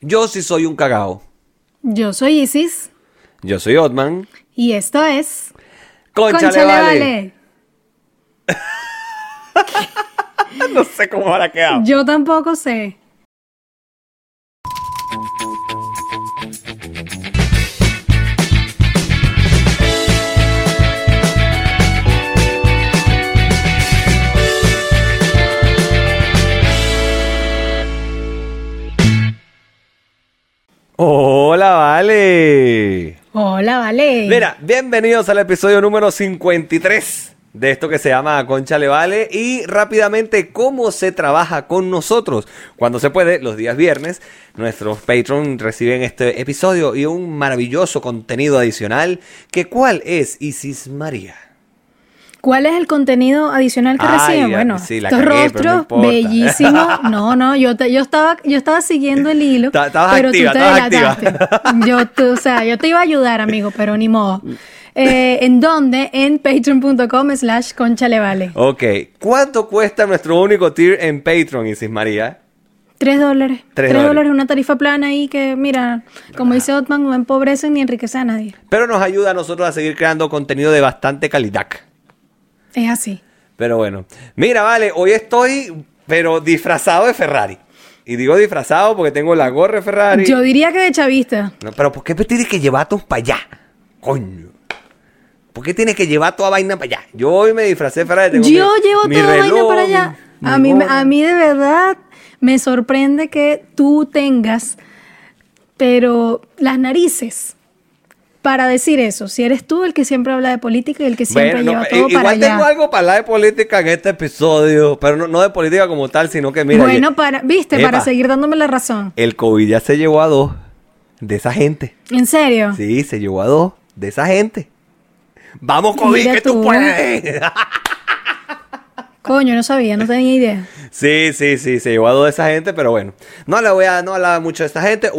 Yo sí soy un cagao. Yo soy Isis Yo soy Otman. y esto es Conchale, Cónchale, vale. no sé cómo habrá quedado. Yo tampoco sé. Hola, vale. Hola, vale. Mira, bienvenidos al episodio número 53 de esto que se llama Concha Le Vale y rápidamente cómo se trabaja con nosotros. Cuando se puede, los días viernes, nuestros Patreon reciben este episodio y un maravilloso contenido adicional. que ¿Cuál es Isis María? ¿Cuál es el contenido adicional que Ay, reciben? ya, Bueno, sí, estos cagué, no rostros importa. bellísimos. No, no, yo, te- yo estaba, yo estaba siguiendo el hilo, Ta- estabas pero activa, tú te delataste. Yo, tú, o sea, yo te iba a ayudar, amigo, pero ni modo. Eh, ¿En dónde? En patreon.com slash conchalevale. Ok, ¿cuánto cuesta nuestro único tier en Patreon, Isis María? Tres dólares. Tres dólares. una tarifa plana ahí que, mira, como dice Otman, no empobrece ni enriquece a nadie. Pero nos ayuda a nosotros a seguir creando contenido de bastante calidad. Es así. Pero bueno, mira, vale, hoy estoy, pero disfrazado de Ferrari. Y digo disfrazado porque tengo la gorra de Ferrari. Yo diría que de chavista. No, pero ¿por qué tienes que llevar todos para allá? Coño. ¿Por qué tienes que llevar toda vaina para allá? Yo hoy me disfracé de Ferrari. tengo Yo mi- llevo mi toda vaina para allá. mi- a, mí, gorra. a mí de verdad me sorprende que tú tengas, pero las narices para decir eso. Si eres tú el que siempre habla de política y el que siempre Bueno, lleva no, todo i- para igual tengo allá. algo para hablar de política en este episodio, pero no, no de política como tal, sino que mira, bueno, para, viste, Epa. para seguir dándome la razón. el COVID ya se llevó a dos de esa gente. ¿En serio? Sí, se llevó a dos de esa gente. Vamos, COVID, Mira que tú tú. puedes. Coño, no sabía, no tenía idea. Sí, sí, sí, se llevó a dos de esa gente, pero bueno. No le voy a no hablar mucho de esta gente.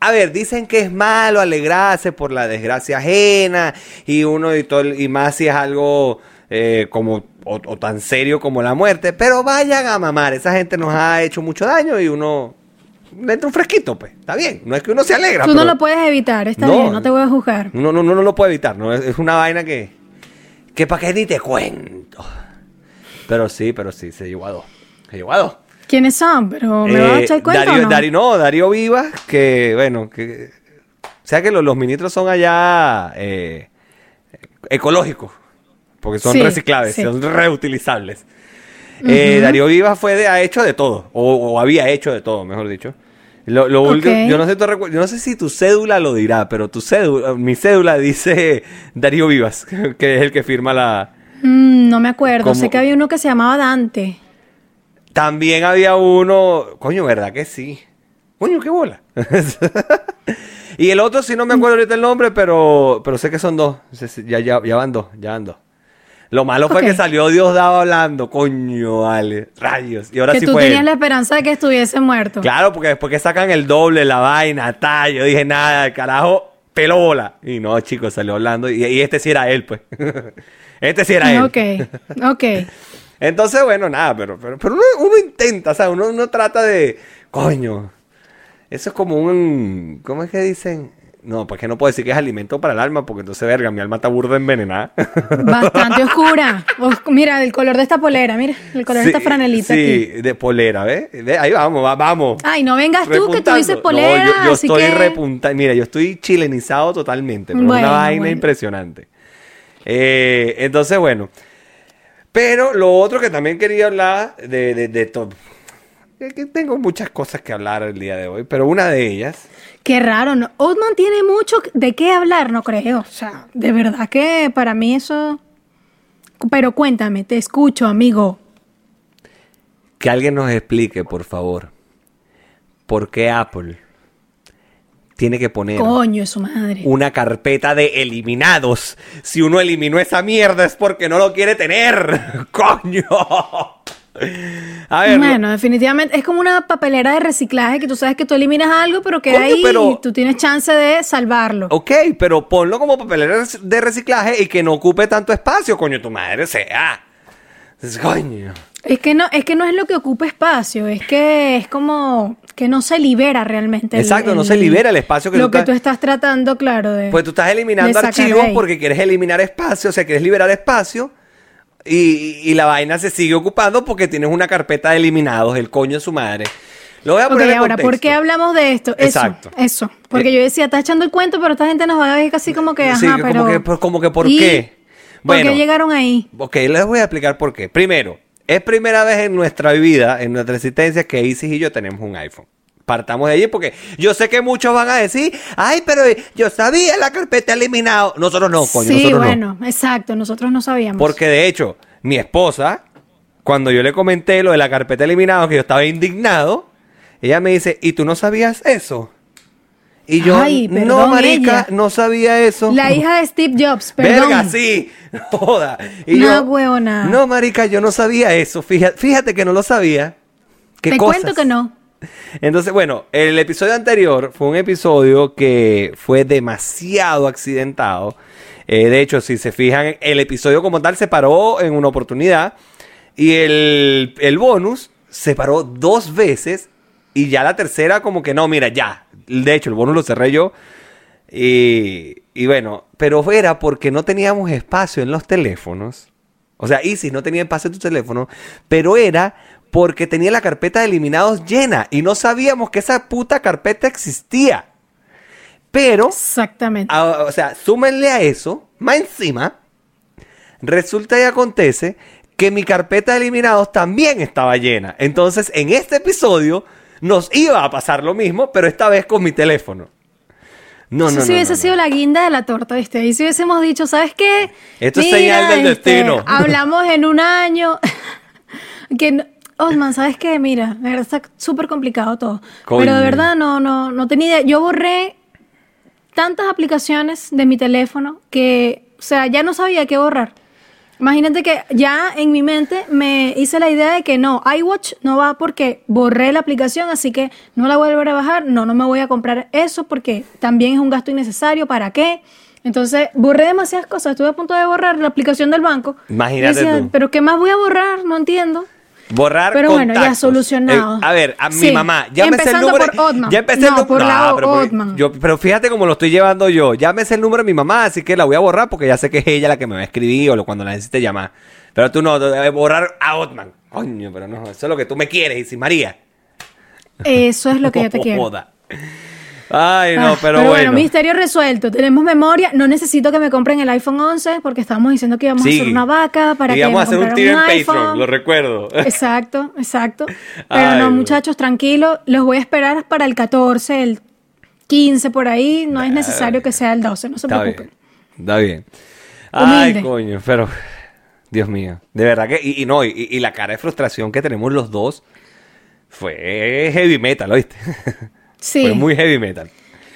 A ver, dicen que es malo alegrarse por la desgracia ajena y uno y todo, y más si es algo eh, como o, o tan serio como la muerte. Pero vayan a mamar, esa gente nos ha hecho mucho daño y uno le entra un fresquito, pues. Está bien, no es que uno se alegra. Tú no lo puedes evitar, está No. bien, no te voy a juzgar. no, no, no lo puede evitar, ¿no? Es, es una vaina que, que para qué ni te cuento. Pero sí, pero sí, se llevó a dos. Se llevó a dos. ¿Quiénes son? Pero me vas a Eh, echar el cuento Darío, no? Darío- no, Darío Vivas, que bueno, que. O sea que los, los ministros son allá eh, ecológicos, porque son Sí, reciclables, sí. son reutilizables. Eh, Darío Vivas fue de, ha hecho de todo, o, o había hecho de todo, mejor dicho. Lo, lo Ok. último- yo, no sé, si tú recu- yo no sé si tu cédula lo dirá, pero tu cédula, mi cédula dice Darío Vivas, que es el que firma la... Mm, no me acuerdo, sé que había uno que se llamaba Dante. También había uno. Coño, ¿verdad que sí? Coño, qué bola. y el otro, sí no me acuerdo ahorita el nombre, pero, pero sé que son dos. Ya, ya, ya van dos, ya van dos. Lo malo fue Ok. que salió Diosdado hablando, coño, vale, rayos. Y ahora que sí tú fue. tenías él. la esperanza de que estuviese muerto. Claro, porque después que sacan el doble, la vaina, tal, yo dije, nada, carajo, pelo bola. Y no, chicos, salió hablando. Y, y este sí era él, pues. este sí era él. Ok, ok. Entonces, bueno, nada, pero, pero, pero uno, uno intenta, o sea, uno, uno trata de, coño, eso es como un, ¿cómo es que dicen? No, pues que no puedo decir que es alimento para el alma, porque entonces, verga, mi alma está burda envenenada. Bastante oscura. Os- mira, el color de esta polera, mira, el color de esta franelita Sí, aquí. de polera, ¿ves? Ve, Ahí vamos, va- vamos. Ay, no vengas tú que tú dices No, polera, yo, yo así estoy que... repuntando. Mira, yo estoy chilenizado totalmente. Pero Bueno, una vaina bueno. impresionante. Eh, entonces, bueno. Pero lo otro que también quería hablar de, de, de todo. que tengo muchas cosas que hablar el día de hoy, pero una de ellas. Qué raro, ¿no? Oldman tiene mucho de qué hablar, no creo. O sea, de verdad que para mí eso... Pero cuéntame, te escucho, amigo. Que alguien nos explique, por favor. ¿Por qué Apple tiene que poner Coño, su madre. una carpeta de eliminados? Si uno eliminó esa mierda es porque no lo quiere tener. ¡Coño! A ver, Bueno, definitivamente es como una papelera de reciclaje que tú sabes que tú eliminas algo, pero queda Coño, ahí pero- y tú tienes chance de salvarlo. Ok, pero ponlo como papelera de reciclaje y que no ocupe tanto espacio, coño, tu madre sea. Coño. Es que no, es que no es lo que ocupa espacio, es que es como que no se libera realmente. el- Exacto, no se libera el espacio que lo tú que estás- tú estás tratando, claro, de. Pues tú estás eliminando archivos porque quieres eliminar espacio, o sea, quieres liberar espacio y, y la vaina se sigue ocupando porque tienes una carpeta de eliminados, el coño de su madre. Lo voy a poner en ahora, ¿por contexto. qué hablamos de esto? Exacto. eso. Porque Eh, yo decía, estás echando el cuento, pero esta gente nos va a ver casi como que, ajá, Sí, que pero... como que, por- como que, ¿por ¿Y qué? ¿Por Bueno. qué llegaron ahí? Ok, les voy a explicar por qué. Primero, es primera vez en nuestra vida, en nuestra existencia, que Isis y yo tenemos un iPhone. Partamos de allí porque yo sé que muchos van a decir, ay, pero yo sabía la carpeta eliminado. Nosotros no, coño, sí, nosotros no. bueno, exacto, nosotros no sabíamos. Porque de hecho, mi esposa, cuando yo le comenté lo de la carpeta eliminado, que yo estaba indignado, ella me dice, ¿y tú no sabías eso? Y yo, Ay, no, marica, ella. no sabía eso. La hija de Steve Jobs, perdón. Verga, sí. Joda. Y No, yo, huevona. No, marica, yo no sabía eso. Fíjate, fíjate que no lo sabía. ¿Qué Te cosas? cuento que no. Entonces, bueno, el episodio anterior fue un episodio que fue demasiado accidentado. Eh, de hecho, si se fijan, el episodio como tal se paró en una oportunidad y el, el bonus se paró dos veces y ya la tercera como que no, mira, ya. De hecho, el bonus lo cerré yo. Y, y bueno, pero era porque no teníamos espacio en los teléfonos. O sea, Easy no tenía espacio en tu teléfono, pero era porque tenía la carpeta de eliminados llena y no sabíamos que esa puta carpeta existía. Pero, Exactamente. a- o sea, súmenle a eso, más encima, resulta y acontece que mi carpeta de eliminados también estaba llena. Entonces, en este episodio nos iba a pasar lo mismo, pero esta vez con mi teléfono. No, Eso no, no, hubiese no, sido la guinda de la torta, ¿viste? Y si hubiésemos dicho, ¿sabes qué? Esto es señal del este, destino. Hablamos en un año. que no- Osman, ¿sabes qué? Mira, de verdad está súper complicado todo. Coño. Pero de verdad no, no, no tenía idea. Yo borré tantas aplicaciones de mi teléfono que, o sea, ya no sabía qué borrar. Imagínate que ya en mi mente me hice la idea de que no, iWatch no va porque borré la aplicación, así que no la voy a volver a bajar, no, no me voy a comprar eso porque también es un gasto innecesario, ¿para qué? Entonces, borré demasiadas cosas, estuve a punto de borrar la aplicación del banco. Imagínate decía, tú. Pero ¿qué más voy a borrar? No entiendo. Borrar Pero bueno, ya solucionado. Eh, a ver, a mi mamá, llámese el número. por Otman. Ya empecé No, el número. por la O- pero, porque Otman. yo- pero fíjate cómo lo estoy llevando yo. Llámese el número de mi mamá, así que la voy a borrar porque ya sé que es ella la que me va a escribir o lo- cuando la necesite llamar. Pero tú no, debes borrar a Otman. Coño, pero no, eso es lo que tú me quieres, y si María. Eso es lo que yo te quiero. Ay, no, Ah, pero, bueno. misterio resuelto. Tenemos memoria. No necesito que me compren el iPhone 11 porque estábamos diciendo que íbamos Sí. a hacer una vaca para Y que vamos a hacer un tiro en. Patreon, lo recuerdo. Exacto, exacto. Pero Ay, no, muchachos, tranquilos. Los voy a esperar para el 14, el 15 por ahí. No es necesario que sea el 12, no se Está preocupen. bien. Está bien. Ay, Humilde. coño, pero. Dios mío. De verdad que. Y, y no, y, y la cara de frustración que tenemos los dos fue heavy metal, ¿oíste? Sí, Fue muy heavy metal.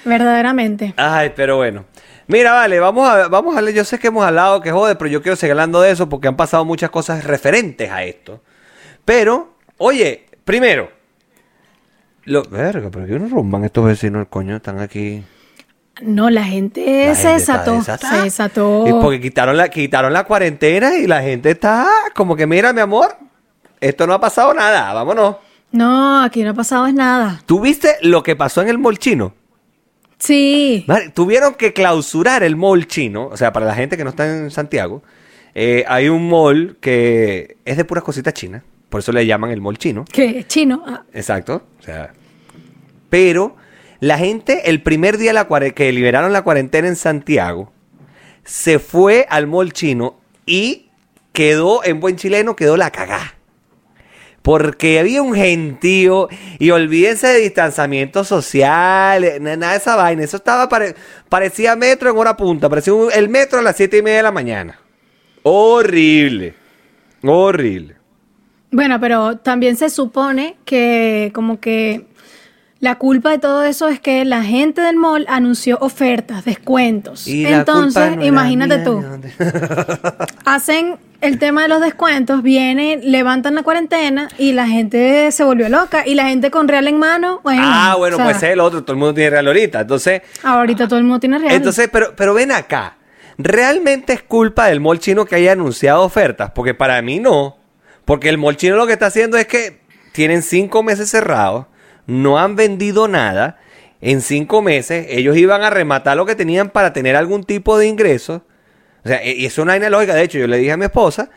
verdaderamente. Ay, pero bueno. Mira, vale, vamos a, vamos a hablar. Yo sé que hemos hablado que jode, pero yo quiero seguir hablando de eso porque han pasado muchas cosas referentes a esto. Pero, oye, primero. Lo, verga, pero que no rumban estos vecinos, el coño, están aquí. No, la gente La se gente desató. Se desató. Y porque quitaron la, quitaron la cuarentena y la gente está como que, mira, mi amor, esto no ha pasado nada, vámonos. No, aquí no ha pasado es nada. ¿Tú viste lo que pasó en el mall chino? Sí. Tuvieron que clausurar el mall chino, o sea, para la gente que no está en Santiago, eh, hay un mall que es de puras cositas chinas, por eso le llaman el mall chino. Que chino. Ah, Exacto. O sea, pero la gente, el primer día la que liberaron la cuarentena en Santiago, se fue al mall chino y quedó, en buen chileno, quedó la cagá. Porque había un gentío y olvídense de distanciamiento social, na- nada de esa vaina. Eso estaba, pare- parecía metro en hora punta, parecía el metro a las siete y media de la mañana. Horrible, horrible. Bueno, pero también se supone que como que la culpa de todo eso es que la gente del mall anunció ofertas, descuentos. Y la Entonces, no imagínate mía, tú, ¿de hacen el tema de los descuentos, vienen, levantan la cuarentena y la gente se volvió loca y la gente con real en mano, bueno. Ah, bueno, o sea, pues es el otro, todo el mundo tiene real ahorita. Entonces, Ahorita todo el mundo tiene real. entonces, pero, pero ven acá. ¿Realmente es culpa del mall chino que haya anunciado ofertas? Porque para mí no. Porque el molchino lo que está haciendo es que tienen cinco meses cerrados, no han vendido nada. En cinco meses ellos iban a rematar lo que tenían para tener algún tipo de ingreso. O sea, y es una lógica. De hecho, yo le dije a mi esposa,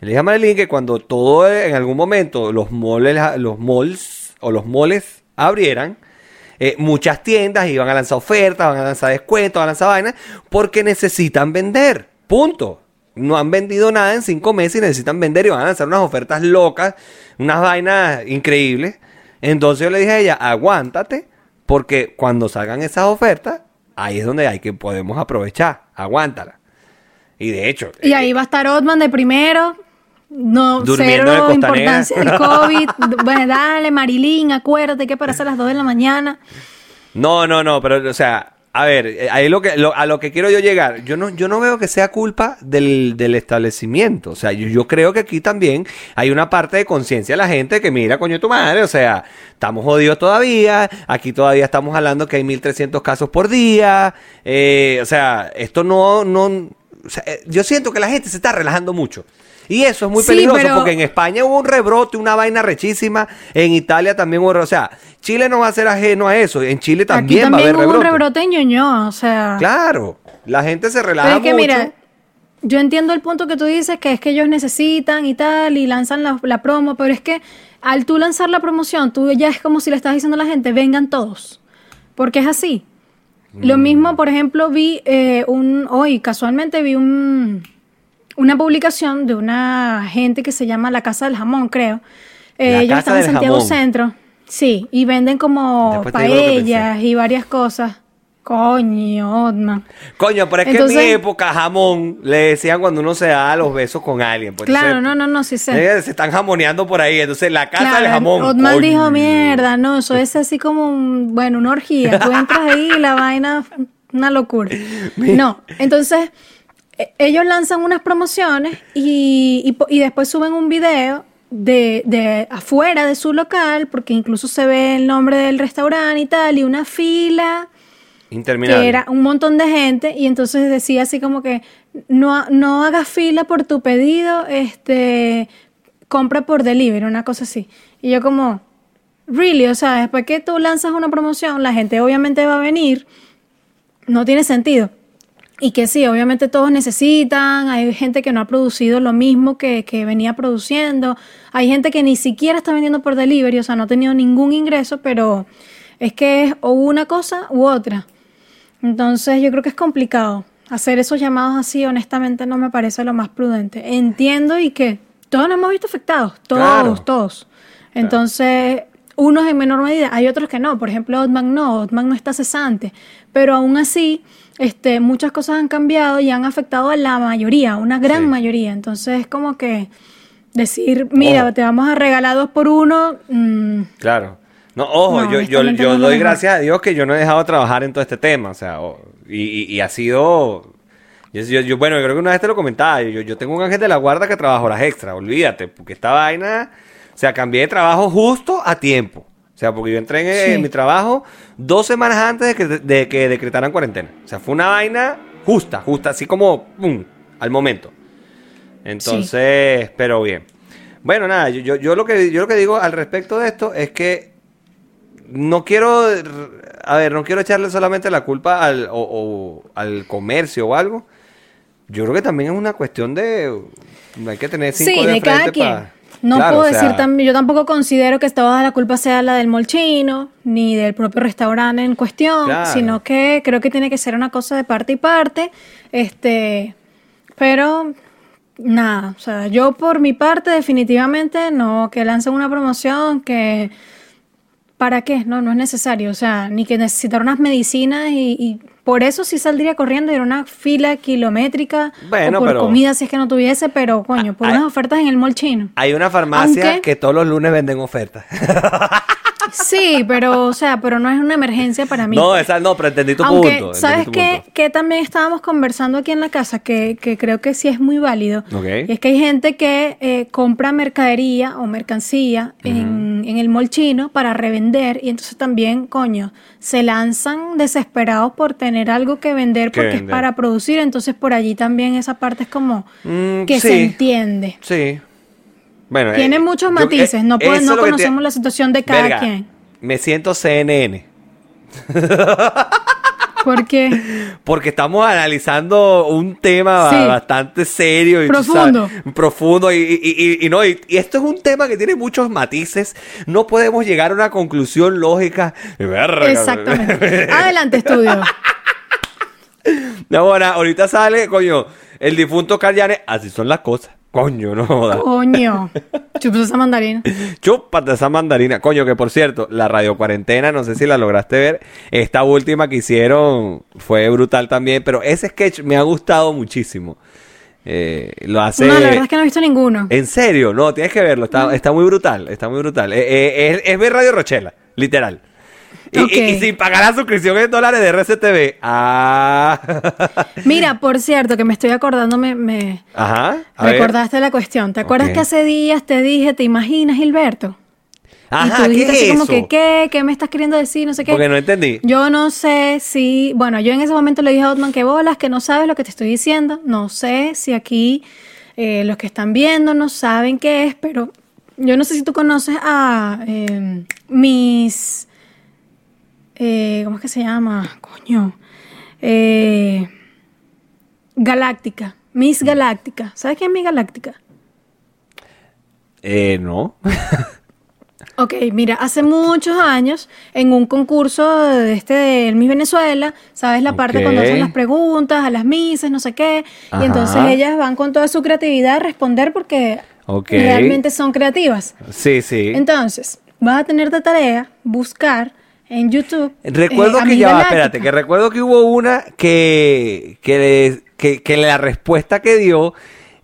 le dije a Marilyn que cuando todo en algún momento los moles, los malls o los moles abrieran, eh, muchas tiendas iban a lanzar ofertas, van a lanzar descuentos, van a lanzar vainas, porque necesitan vender. Punto. No han vendido nada en cinco meses y necesitan vender y van a lanzar unas ofertas locas, unas vainas increíbles. Entonces yo le dije a ella, aguántate, porque cuando salgan esas ofertas, ahí es donde hay que podemos aprovechar. Aguántala. Y de hecho. Y ahí va a estar Otman de primero. No, Durmiendo en cero importancia del COVID. bueno, dale, Marilyn, acuérdate que para hacer las 2 de la mañana. No, no, no, pero, o sea, a ver, eh, ahí lo que, lo- a lo que quiero yo llegar, yo no, yo no veo que sea culpa del, del establecimiento. O sea, yo, yo creo que aquí también hay una parte de conciencia de la gente que mira, coño, tu madre, o sea, estamos jodidos todavía, aquí todavía estamos hablando que hay 1300 casos por día, eh, o sea, esto no, no, o sea, eh, yo siento que la gente se está relajando mucho. Y eso es muy Sí, peligroso pero- porque en España hubo un rebrote, una vaina rechísima. En Italia también hubo. O sea, Chile no va a ser ajeno a eso. En Chile también, Aquí va a también haber hubo un rebrote. en Ñoño, o sea. Claro, la gente se Pero relaja es que mucho. mira, yo entiendo el punto que tú dices, que es que ellos necesitan y tal, y lanzan la, la promo, pero es que al tú lanzar la promoción, tú ya es como si le estás diciendo a la gente, vengan todos, porque es así. Lo Mm. mismo, por ejemplo, vi eh, un, hoy casualmente vi un, una publicación de una gente que se llama La Casa del Jamón, creo. Eh, La ellos Casa están en Santiago Jamón. Centro, sí, y venden como Después te digo lo que paellas y varias cosas. Coño, Otman. Coño, pero es que en mi época jamón le decían cuando uno se da los besos con alguien. pues, Claro, entonces, no, no, no, sí sé. eh, se están jamoneando por ahí. Entonces, la casa Claro, del jamón. Otman coño. dijo, mierda, no, eso es así como, un, bueno, una orgía. Tú entras ahí y la vaina, una locura. No, entonces, e- ellos lanzan unas promociones y, y y después suben un video de, de afuera de su local, porque incluso se ve el nombre del restaurante y tal, y una fila Interminable. era un montón de gente y entonces decía así como que no, no hagas fila por tu pedido, este compra por delivery, una cosa así. Y yo como, really, o sea, después que tú lanzas una promoción, la gente obviamente va a venir, no tiene sentido. Y que sí, obviamente todos necesitan, hay gente que no ha producido lo mismo que, que venía produciendo, hay gente que ni siquiera está vendiendo por delivery, o sea, no ha tenido ningún ingreso, pero es que es o una cosa u otra. Entonces yo creo que es complicado. Hacer esos llamados así, honestamente, no me parece lo más prudente. Entiendo y que todos nos hemos visto afectados, todos, Claro. todos. Entonces, unos en menor medida, hay otros que no. Por ejemplo, Otman no, Otman no está cesante. Pero aún así, este, muchas cosas han cambiado y han afectado a la mayoría, una gran Sí. mayoría. Entonces, es como que decir, mira, te vamos a regalar dos por uno. mm, Claro. No, ojo, No, yo, yo, yo doy gracias a Dios que yo no he dejado de trabajar en todo este tema, o sea, y, y- y ha sido... Yo, yo- yo- bueno, yo creo que una vez te lo comentaba, yo, yo tengo un ángel de la guarda que trabaja horas extra, olvídate, porque esta vaina, o sea, cambié de trabajo justo a tiempo. O sea, porque yo entré en, mi trabajo dos semanas antes de que, de que decretaran cuarentena. O sea, fue una vaina justa, justa, así como, pum, al momento. Entonces, pero bien. Bueno, nada, yo, yo, yo lo que, yo lo que digo al respecto de esto es que no quiero, a ver, no quiero echarle solamente la culpa al, o- o al comercio o algo. Yo creo que también es una cuestión de, hay que tener cinco Sí, de de cada quien. pa- No Claro, puedo o sea, decir también, yo tampoco considero que toda la culpa sea la del molchino, ni del propio restaurante en cuestión, Claro. sino que creo que tiene que ser una cosa de parte y parte. Este, pero nada, o sea, yo por mi parte definitivamente no, que lancen una promoción que ¿Para qué? No, no es necesario. O sea, ni que necesitar unas medicinas y, y por eso sí saldría corriendo y era una fila kilométrica Bueno, o por pero- comida si es que no tuviese, pero coño, por Ah, unas ah. ofertas en el mall chino. Hay una farmacia Aunque- que todos los lunes venden ofertas. Sí, pero, o sea, pero no es una emergencia para mí. no, esa no, pero entendí tu Aunque, punto. ¿sabes qué? Que también estábamos conversando aquí en la casa, que, que creo que sí es muy válido. Ok. Y es que hay gente que eh, compra mercadería o mercancía en, en el mall chino para revender y entonces también, coño, se lanzan desesperados por tener algo que vender Que porque es para producir. Entonces por allí también esa parte es como Mm, que sí. se entiende. Sí. Bueno, eh, Tiene muchos yo- matices, eh, no, no conocemos te- la situación de cada Verga, quien. Me siento CNN. Porque Porque estamos analizando un tema Sí. bastante serio y Profundo. sabes, profundo y, y- y- y no y, esto es un tema que tiene muchos matices. No podemos llegar a una conclusión lógica. Exactamente. Adelante, estudio. Ahora, ahorita sale, coño, el difunto Caryane. Así son las cosas. Coño, no jodas. Coño. Chupas esa mandarina. Chúpate esa mandarina. Coño, que por cierto, la radio cuarentena, no sé si la lograste ver. Esta última que hicieron fue brutal también, pero ese sketch me ha gustado muchísimo. Eh, lo hace. No, la verdad es que no he visto ninguno. En serio, no, tienes que verlo. Está, está muy brutal, está muy brutal. Eh, eh, es, es ver Radio Rochela, literal. Y, Ok. y- y sin pagar la suscripción en dólares de RCTV. Ah. Mira, por cierto, que me estoy acordando, me, me Ajá. ver. la cuestión. ¿Te acuerdas que hace días te dije, ¿te imaginas, Gilberto? Ajá, y tú ¿qué es así como que, ¿qué? ¿Qué me estás queriendo decir? No sé qué. Porque no entendí. Yo no sé si, bueno, yo en ese momento le dije a Otman que bolas, que no sabes lo que te estoy diciendo. No sé si aquí eh, los que están viendo no saben qué es, pero yo no sé si tú conoces a eh, mis, eh, ¿cómo es que se llama? Coño. Eh, Galáctica. Miss Galáctica. ¿Sabes quién es Miss Galáctica? Eh, no. Ok, mira, hace muchos años en un concurso de este del Miss Venezuela, ¿sabes? La parte cuando hacen las preguntas a las misses, no sé qué, Ajá. y entonces ellas van con toda su creatividad a responder porque Ok. realmente son creativas. Sí, sí. Entonces, vas a tener de tarea buscar en YouTube. Recuerdo eh, que ya espérate, que recuerdo que hubo una que, que, que, que la respuesta que dio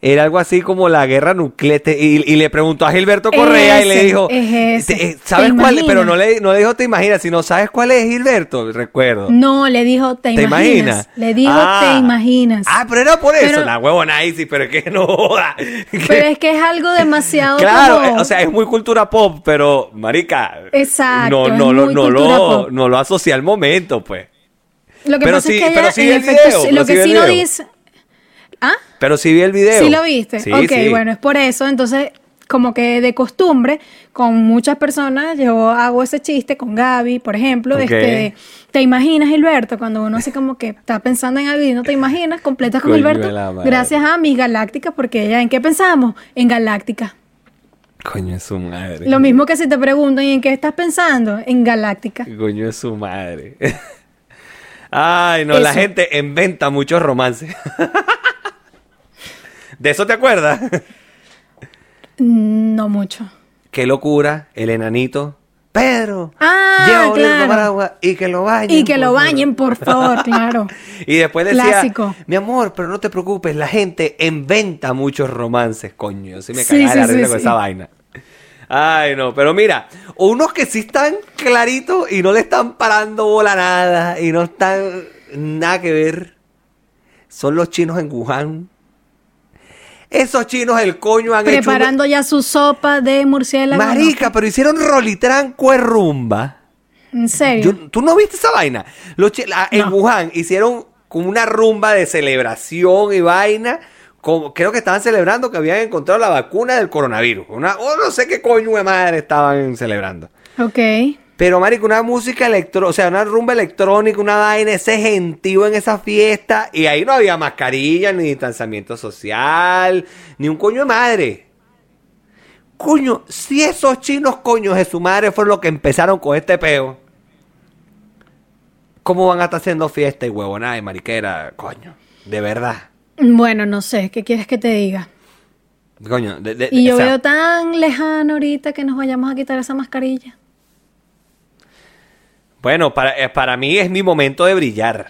era algo así como la guerra nuclear y, y le preguntó a Gilberto Correa y le dijo, es ese. "Te- eh, ¿sabes ¿Te cuál? imaginas? Pero no le, no le dijo te imaginas, sino ¿sabes cuál es Gilberto? Recuerdo. No, le dijo, ¿te, ¿Te imaginas? imaginas? Le dijo, Ah. ¿te imaginas? Ah, pero era por eso. Pero- la huevona sí, pero es que no joda. Pero es que es algo demasiado Claro, como- o sea, es muy cultura pop, pero marica, Exacto, no, no, lo, no, lo, no lo asocia al momento, pues. Lo que Pero pasa sí- es que pero sí el video, lo que sí no dice... ¿Ah? Pero sí vi el video. ¿Sí lo viste? Sí, ok, sí. bueno, es por eso. Entonces, como que de costumbre, con muchas personas, yo hago ese chiste con Gaby, por ejemplo, este, ¿te imaginas, Gilberto? Cuando uno así como que está pensando en algo y no te imaginas, completas con Coño Gilberto. Gracias a mis galácticas, porque ella, ¿en qué pensamos? En galáctica. Coño es su madre. Lo mismo que si te preguntan, ¿y en qué estás pensando? En galáctica. Coño es su madre. Ay, no, la gente inventa muchos romances. ¿De eso te acuerdas? No mucho. Qué locura, el enanito. Pedro, Ah, lleva claro. paraguas y que lo bañen. Y que lo bañen, por favor, claro. Y después decía, Clásico. mi amor, pero no te preocupes, la gente inventa muchos romances, coño. Si me Sí, de la sí, risa sí, con sí. esa vaina. Ay, no, pero mira, unos que sí están claritos y no le están parando bola nada y no están nada que ver, son los chinos en Wuhan. Esos chinos el coño han hecho... Preparando ya su sopa de murciélago. ¿no? Marica, pero hicieron rolitranco de rumba. En serio. Yo- ¿Tú no viste esa vaina? Los en. Wuhan hicieron como una rumba de celebración y vaina. Como, creo que estaban celebrando que habían encontrado la vacuna del coronavirus. Una, o no sé qué coño de madre estaban celebrando. Ok. Pero, marico, una música electro, o sea, una rumba electrónica, una vaina, ese gentío en esa fiesta. Y ahí no había mascarilla, ni distanciamiento social, ni un coño de madre. Coño, si esos chinos coños de su madre fueron los que empezaron con este peo. ¿Cómo van a estar haciendo fiesta y huevonada y mariquera? Coño, de verdad. Bueno, no sé, ¿qué quieres que te diga? Coño, de, de- Y yo o sea, veo tan lejano ahorita que nos vayamos a quitar esa mascarilla. Bueno, para, eh, para mí es mi momento de brillar.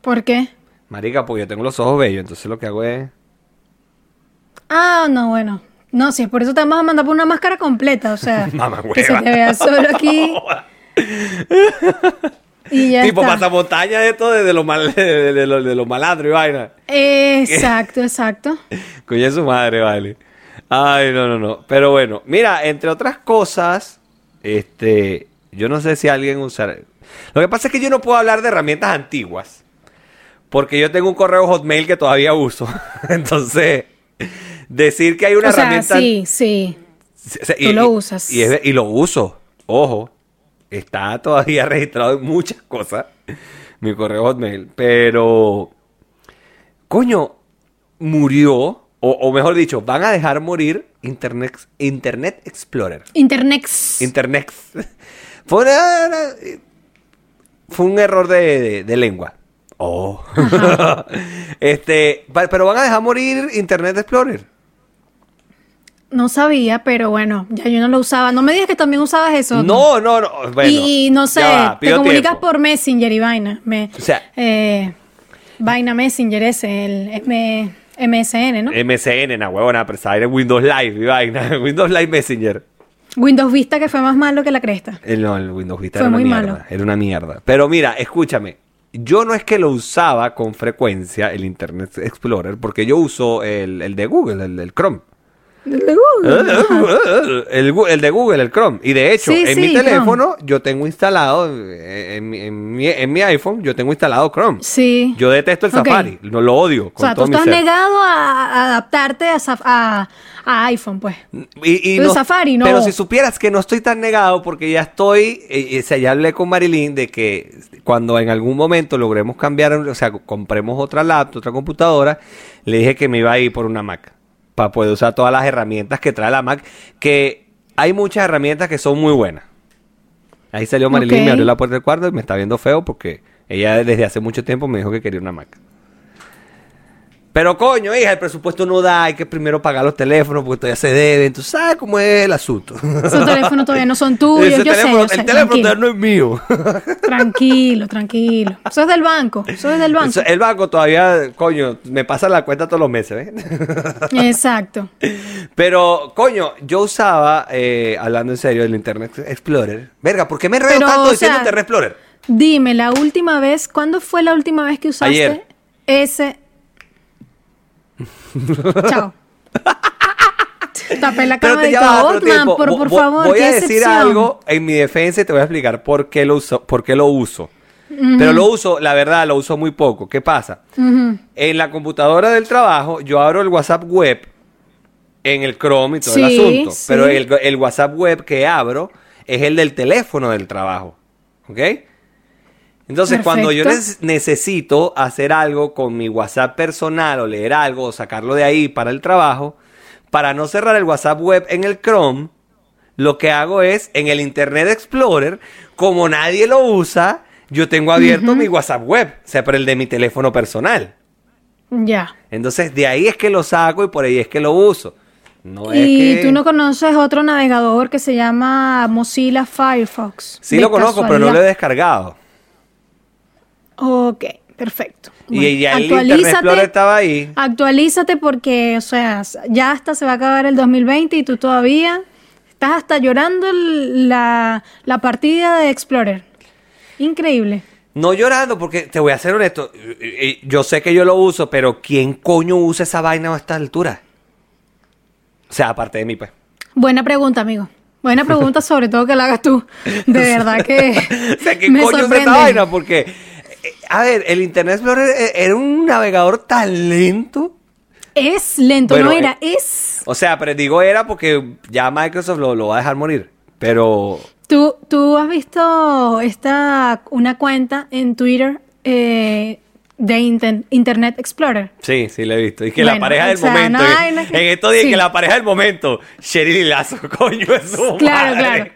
¿Por qué? Marica, porque yo tengo los ojos bellos, entonces lo que hago es... Ah, no, bueno. No, si es por eso te vamos a mandar por una máscara completa, o sea, Mamá que se te vea solo aquí y ya tipo está. pasamontaña esto de, de lo mal, de, de lo, de lo malandro y vaina. Exacto, exacto. Coño, su madre, vale. Ay, no, no, no. Pero bueno, mira, entre otras cosas, este, yo no sé si alguien usará. Lo que pasa es que yo no puedo hablar de herramientas antiguas. Porque yo tengo un correo Hotmail que todavía uso. Entonces, decir que hay una o sea, herramienta... sí, sí. Tú lo usas. Y, es- y lo uso. Ojo. Está todavía registrado en muchas cosas. Mi correo Hotmail. Pero. Coño. Murió. O, o mejor dicho, van a dejar morir Internet, Internet Explorer. Internet. Internet. Fue, una- fue un error de, de- de lengua. Oh. este. Pero van a dejar morir Internet Explorer. No sabía, pero bueno, ya yo no lo usaba. No me digas que también usabas eso. No, no, no. Bueno, y, y no sé, va, te comunicas tiempo. por Messenger y vaina. Me, O sea- eh, vaina Messenger ese, el M- MSN, ¿no? MSN, na huevona, pero es Windows Live y vaina. Windows Live Messenger. Windows Vista que fue más malo que la cresta. El, no, el Windows Vista Fue era una muy mierda. malo. Era una mierda. Pero mira, escúchame. Yo no es que lo usaba con frecuencia el Internet Explorer, porque yo uso el, el de Google, el, el Chrome. El de Google. El, Gu- el de Google, el Chrome. Y de hecho, Sí, en sí, mi teléfono yo tengo instalado, eh, en, mi- en mi, en mi iPhone, yo tengo instalado Chrome. Sí. Yo detesto el. Safari, no lo odio. O sea, tú todo mi estás negado a, adaptarte a, a- a iPhone, pues. Y, y Pero Safari, no. Pero si supieras que no estoy tan negado porque ya estoy, eh, o sea, ya hablé con Marilyn de que cuando en algún momento logremos cambiar, o sea, compremos otra laptop, otra computadora, le dije que me iba a ir por una Mac para poder usar todas las herramientas que trae la Mac, que hay muchas herramientas que son muy buenas. Ahí salió Marilyn, Ok. me abrió la puerta del cuarto y me está viendo feo porque ella desde hace mucho tiempo me dijo que quería una Mac. Pero coño, hija, el presupuesto no da, hay que primero pagar los teléfonos porque todavía se deben. Tú sabes cómo es el asunto. Esos teléfonos todavía no son tuyos. Ese Yo sé, teléfono- yo sé. el teléfono tranquilo. todavía no es mío. tranquilo, tranquilo. Eso es del banco. Eso es del banco. Eso- El banco todavía, coño, me pasa la cuenta todos los meses, ¿ves? Exacto. Pero, coño, yo usaba, eh, hablando en serio, el Internet Explorer. Verga, ¿por qué me enredo tanto diciendo sea, Internet Explorer? Dime, la última vez, ¿cuándo fue la última vez que usaste Ayer. ese? Chao. Tapé la cama de tiempo. por, por vo- favor, Voy a decir excepción. algo en mi defensa y te voy a explicar por qué lo uso. Por qué lo uso. Pero lo uso, la verdad, lo uso muy poco. ¿Qué pasa? En la computadora del trabajo, yo abro el WhatsApp web en el Chrome y todo el asunto. sí. Pero el, el WhatsApp web que abro es el del teléfono del trabajo. ¿Ok? Entonces, cuando yo necesito hacer algo con mi WhatsApp personal o leer algo o sacarlo de ahí para el trabajo, para no cerrar el WhatsApp web en el Chrome, lo que hago es en el Internet Explorer, como nadie lo usa, yo tengo abierto mi WhatsApp web, o sea, pero el de mi teléfono personal. Ya. Entonces, de ahí es que lo saco y por ahí es que lo uso. No es y que- tú no conoces otro navegador que se llama Mozilla Firefox. Sí lo conozco, pero no lo he descargado. Ok, perfecto. y ya el Internet estaba ahí. Actualízate porque, o sea, ya hasta se va a acabar el 2020 y tú todavía estás hasta llorando la, la partida de Explorer. Increíble. No llorando, porque te voy a ser honesto. eh, eh, Yo sé que yo lo uso, pero ¿quién coño usa esa vaina a esta altura? O sea, aparte de mí, pues. Buena pregunta, amigo. Buena pregunta, sobre todo que la hagas tú. De verdad que o sea, ¿qué me coño usa sorprende. esta vaina? Porque, eh, a ver, el Internet Explorer eh, era un navegador tan lento. Es lento, Bueno, no era, eh, es... O sea, pero digo era porque ya Microsoft lo, lo va a dejar morir. Pero, ¿Tú, tú has visto esta, una cuenta en Twitter eh, de Inter- Internet Explorer? sí, sí, lo he visto. Y que la pareja del o sea, momento. no en- estos días, sí. que la pareja del momento. Cheryl y Lazo, coño, es su Claro, madre. claro.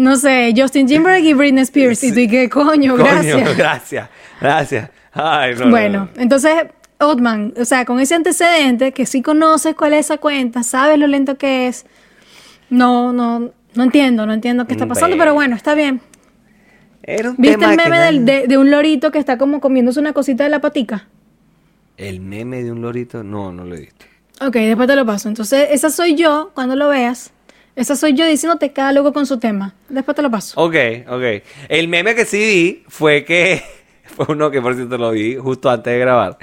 No sé, Justin Timberlake y Britney Spears. Y tú, ¿y qué coño? Coño, Gracias. gracias. Gracias. Ay, no, no, Bueno, no. entonces, Otman, o sea, con ese antecedente, que sí conoces cuál es esa cuenta, sabes lo lento que es, no, no, no entiendo, no entiendo qué está pasando, Bueno. pero bueno, está bien. Era un ¿Viste tema el meme del- de, de un lorito que está como comiéndose una cosita de la patica? El meme de un lorito, no, no lo he visto. Ok, después te lo paso. Entonces, esa soy yo cuando lo veas. Esa soy yo diciéndote cada loco con su tema. Después te lo paso. Ok, ok. El meme que sí vi fue que, fue uno que por cierto lo vi justo antes de grabar.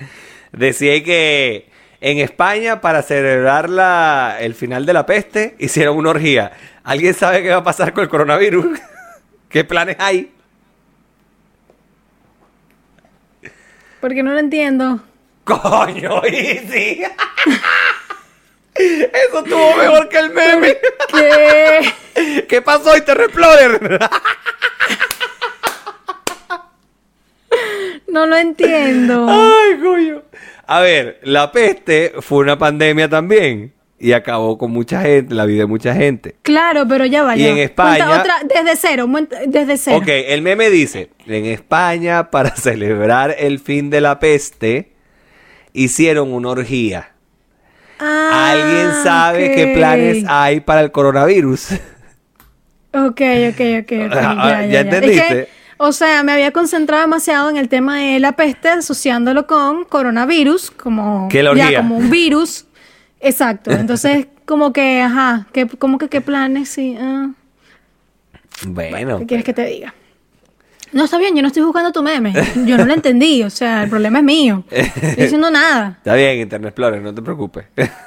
Decía que en España, para celebrar la, el final de la peste, hicieron una orgía. ¿Alguien sabe qué va a pasar con el coronavirus? ¿Qué planes hay? Porque no lo entiendo. Coño, Easy. Eso estuvo mejor que el meme. ¿Qué? ¿Qué pasó, Interreplorer? No lo entiendo. Ay, coño. A ver, la peste fue una pandemia también. Y acabó con mucha gente, la vida de mucha gente. Claro, pero ya vaya. Y en España- otra, desde cero, desde cero. Ok, el meme dice, en España, para celebrar el fin de la peste, hicieron una orgía. Ah, ¿Alguien sabe qué planes hay para el coronavirus? Ok, ok, ok, ok. Ah, ya, ¿ya ya, ya. entendiste? Es que, o sea, me había concentrado demasiado en el tema de la peste, asociándolo con coronavirus, como, ya, como un virus. Exacto. Entonces, como que, ajá, que, como que qué planes, sí. ah. Bueno, ¿Qué quieres que te diga? No, está bien, yo no estoy buscando tu meme. Yo no lo entendí, o sea, el problema es mío. No estoy diciendo nada. está bien, Internet Explorer, no te preocupes.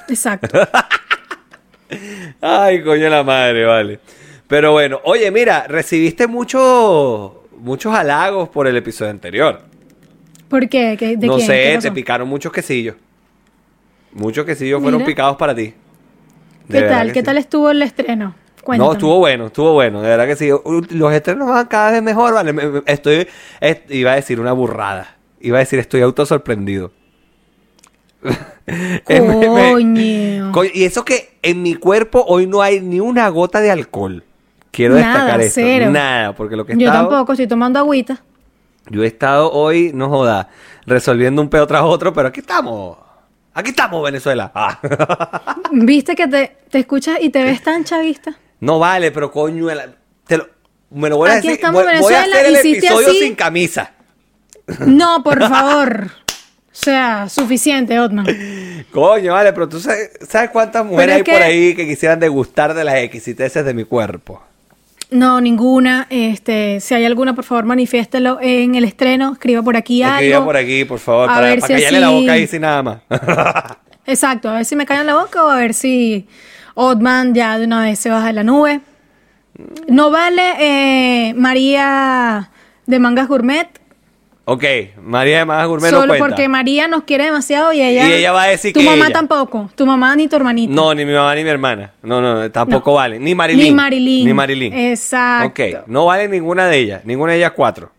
Exacto. Ay, coño la madre, vale. Pero bueno, oye, mira, recibiste muchos muchos halagos por el episodio anterior. ¿Por qué? ¿Qué- ¿De no quién? sé, ¿Qué te picaron muchos quesillos. Muchos quesillos fueron picados para ti. De ¿Qué tal? ¿Qué sí. tal estuvo el estreno? Cuéntame. No, estuvo bueno, estuvo bueno, de verdad que sí. Los estrenos van cada vez mejor, vale. Estoy, est- iba a decir una burrada. Iba a decir, estoy autosorprendido. Coño. Co- y eso que en mi cuerpo hoy no hay ni una gota de alcohol. Quiero Nada, destacar esto. cero. Nada, porque lo que he Yo estado, tampoco, estoy tomando agüita. yo he estado hoy, no joda, resolviendo un pedo tras otro, pero aquí estamos. Aquí estamos, Venezuela. Ah. ¿Viste que te, te escuchas y te ves tan chavista? No vale, pero coño, te lo- me lo voy a Aquí decir. estamos Voy, voy a hacer el episodio así. sin camisa. No, por favor. O sea, suficiente, Otman. Coño, vale, pero tú sabes, ¿sabes cuántas mujeres es hay por ahí que quisieran degustar de las exquisiteces de mi cuerpo? No, ninguna. Este, si hay alguna, por favor, manifiéstelo en el estreno. Escriba por aquí algo. Escriba por aquí, por favor, A para, ver para si callarle la así- boca ahí sin nada más. Exacto, a ver si me callan la boca o a ver si Otman ya de una vez se baja de la nube. No vale eh, María de Mangas Gourmet, ok, María de Magas Gourmet solo no cuenta. porque María nos quiere demasiado y ella... Y ella va a decir Tu que mamá ella. tampoco, tu mamá ni tu hermanita. No, ni mi mamá ni mi hermana. No, no, tampoco No. vale. Ni Marilyn. Ni Marilyn. Ni Marilyn. Exacto. Ok, no vale ninguna de ellas. Ninguna de ellas cuatro.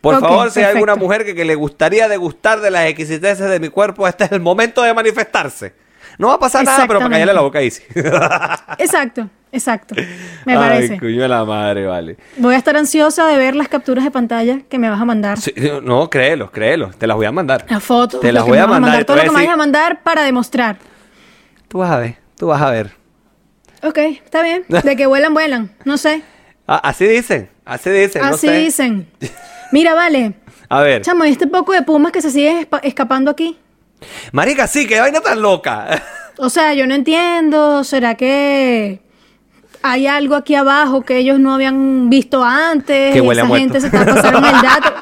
Por favor, si hay alguna mujer que, que le gustaría degustar de las exquisiteces de mi cuerpo, este es el momento de manifestarse. No va a pasar nada, pero para callarle la boca sí. Exacto, exacto. Me Ay, parece. coño de la madre, vale. Voy a estar ansiosa de ver las capturas de pantalla que me vas a mandar. Sí, no, créelo, créelo. Te las voy a mandar. Las fotos. Te las voy a mandar. Todo lo que me vas a mandar para demostrar. Tú vas a ver, tú vas a ver. Ok, está bien. De que vuelan, vuelan. No sé. Ah, así dicen, así dicen. no Así sé. dicen. Mira, vale. A ver. Chamo, ¿y este poco de pumas que se siguen escapando aquí? Marica, sí, qué vaina tan loca. O sea, yo no entiendo. ¿Será que hay algo aquí abajo que ellos no habían visto antes? Que huele esa gente se está pasando el dato.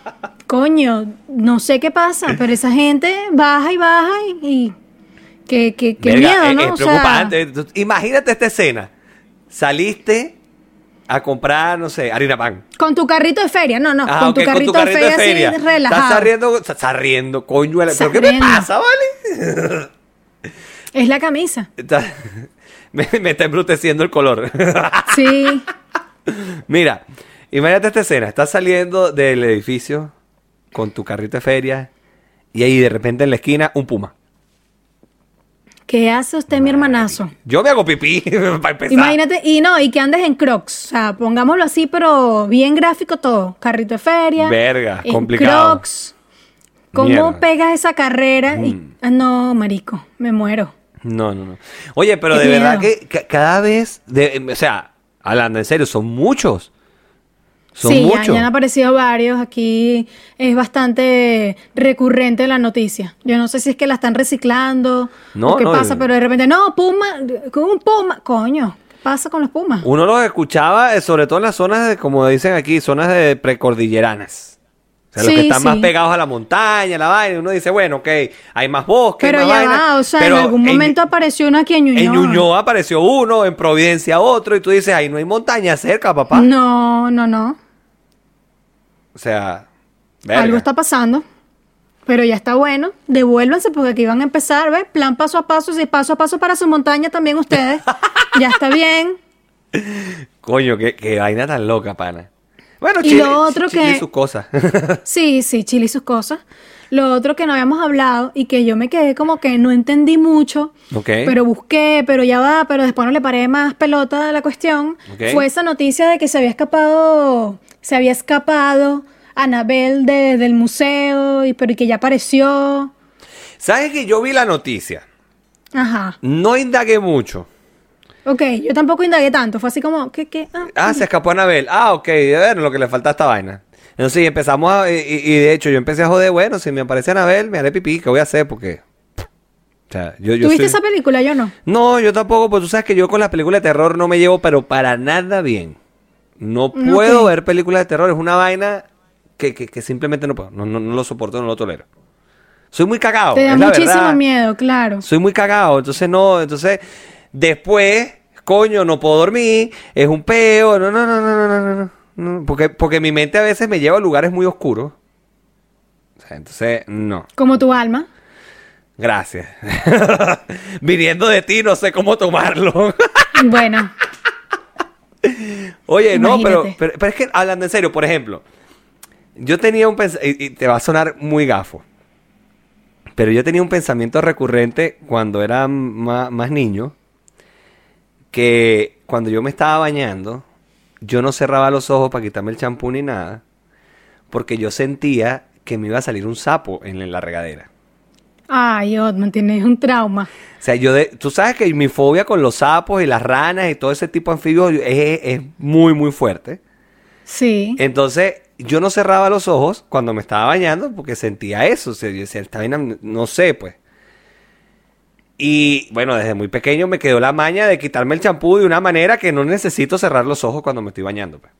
Coño, no sé qué pasa, pero esa gente baja y baja y... y- qué, qué, qué Verga, miedo, es, ¿no? es O sea, preocupante. Tú- Imagínate esta escena. Saliste a comprar, no sé, harina pan. con tu carrito de feria. No, no, Ah, con, tu carrito de feria, así relajado. Estás riendo, estás riendo, coño. ¿Pero qué me pasa, vale? Es la camisa. Está- me, me está embruteciendo el color. Sí. Mira, imagínate esta escena. Estás saliendo del edificio con tu carrito de feria y ahí de repente en la esquina un puma. ¿Qué hace usted, mi hermanazo? Yo me hago pipí para empezar. Imagínate, y no, y que andes en crocs. O sea, pongámoslo así, pero bien gráfico todo. Carrito de feria. Verga, en complicado. Crocs. ¿Cómo Mierda. Mm. pegas esa carrera? Y, ah, no, marico, me muero. No, no, no. Oye, pero Qué de verdad que ca- cada vez, de, o sea, hablando en serio, son muchos. Son sí, muchos. Ya, han aparecido varios. Aquí es bastante recurrente la noticia. Yo no sé si es que la están reciclando No, o qué no, pasa, pero de repente, no, puma, con un puma. Coño, ¿qué pasa con los pumas? Uno los escuchaba, eh, sobre todo en las zonas, de, como dicen aquí, zonas de precordilleranas. O sea, los que están más pegados a la montaña, la vaina. Uno dice, bueno, ok, hay más bosque, Pero más ya vaina. va, o sea, pero en algún momento apareció uno aquí en Ñuñoa. En Ñuñoa apareció uno, en Providencia otro, y tú dices, ahí no hay montaña cerca, papá. No, no, no. O sea, verga. Algo está pasando. Pero ya está bueno, devuélvanse porque aquí van a empezar, ¿ves? Plan paso a paso, y paso a paso para su montaña también ustedes. ya está bien. Coño, qué, qué vaina tan loca, pana. Bueno, Y Chile, lo otro Chile y sus cosas. Sí, sí, Chile y sus cosas. Lo otro que no habíamos hablado y que yo me quedé como que no entendí mucho, Ok. pero busqué, pero ya va, pero después no le paré más pelota a la cuestión, fue esa noticia de que se había escapado, se había escapado Anabel de- del museo, y, pero y que ya apareció. ¿Sabes que yo vi la noticia? Ajá. No indagué mucho. Ok, yo tampoco indagué tanto, fue así como, ¿qué, qué? Ah, Ah, se escapó Anabel. Ah, ok. A ver, lo que le falta a esta vaina. Entonces y empezamos a... Y, y- y de hecho yo empecé a joder, bueno, si me aparece Anabel, me haré pipí. ¿Qué voy a hacer? Porque... O sea, yo, yo ¿Tuviste soy- esa película? Yo no. No, yo tampoco, pues tú sabes que yo con las películas de terror no me llevo, pero para nada bien. No puedo ver películas de terror. Es una vaina que, que, que simplemente no puedo. No, no, no, lo soporto, no lo tolero. Soy muy cagado. Te da muchísimo la miedo, claro. Soy muy cagado. Entonces, no. Entonces, después, coño, no puedo dormir. Es un peo. No, no, no, no, no, no. no. Porque, porque mi mente a veces me lleva a lugares muy oscuros. O sea, entonces, no. Como tu alma. Gracias. Viniendo de ti, no sé cómo tomarlo. bueno. Oye, no, pero, pero, pero es que hablando en serio, por ejemplo, yo tenía un pensamiento, y, y te va a sonar muy gafo, pero yo tenía un pensamiento recurrente cuando era ma- más, niño, que cuando yo me estaba bañando, yo no cerraba los ojos para quitarme el champú ni nada, porque yo sentía que me iba a salir un sapo en la regadera. Ay, Otman, tienes un trauma. O sea, yo de, tú sabes que mi fobia con los sapos y las ranas y todo ese tipo de anfibios es, es muy, muy fuerte. Sí. Entonces, yo no cerraba los ojos cuando me estaba bañando porque sentía eso. O sea, yo decía, esta vaina, no sé, pues. Y bueno, desde muy pequeño me quedó la maña de quitarme el champú de una manera que no necesito cerrar los ojos cuando me estoy bañando. Pues.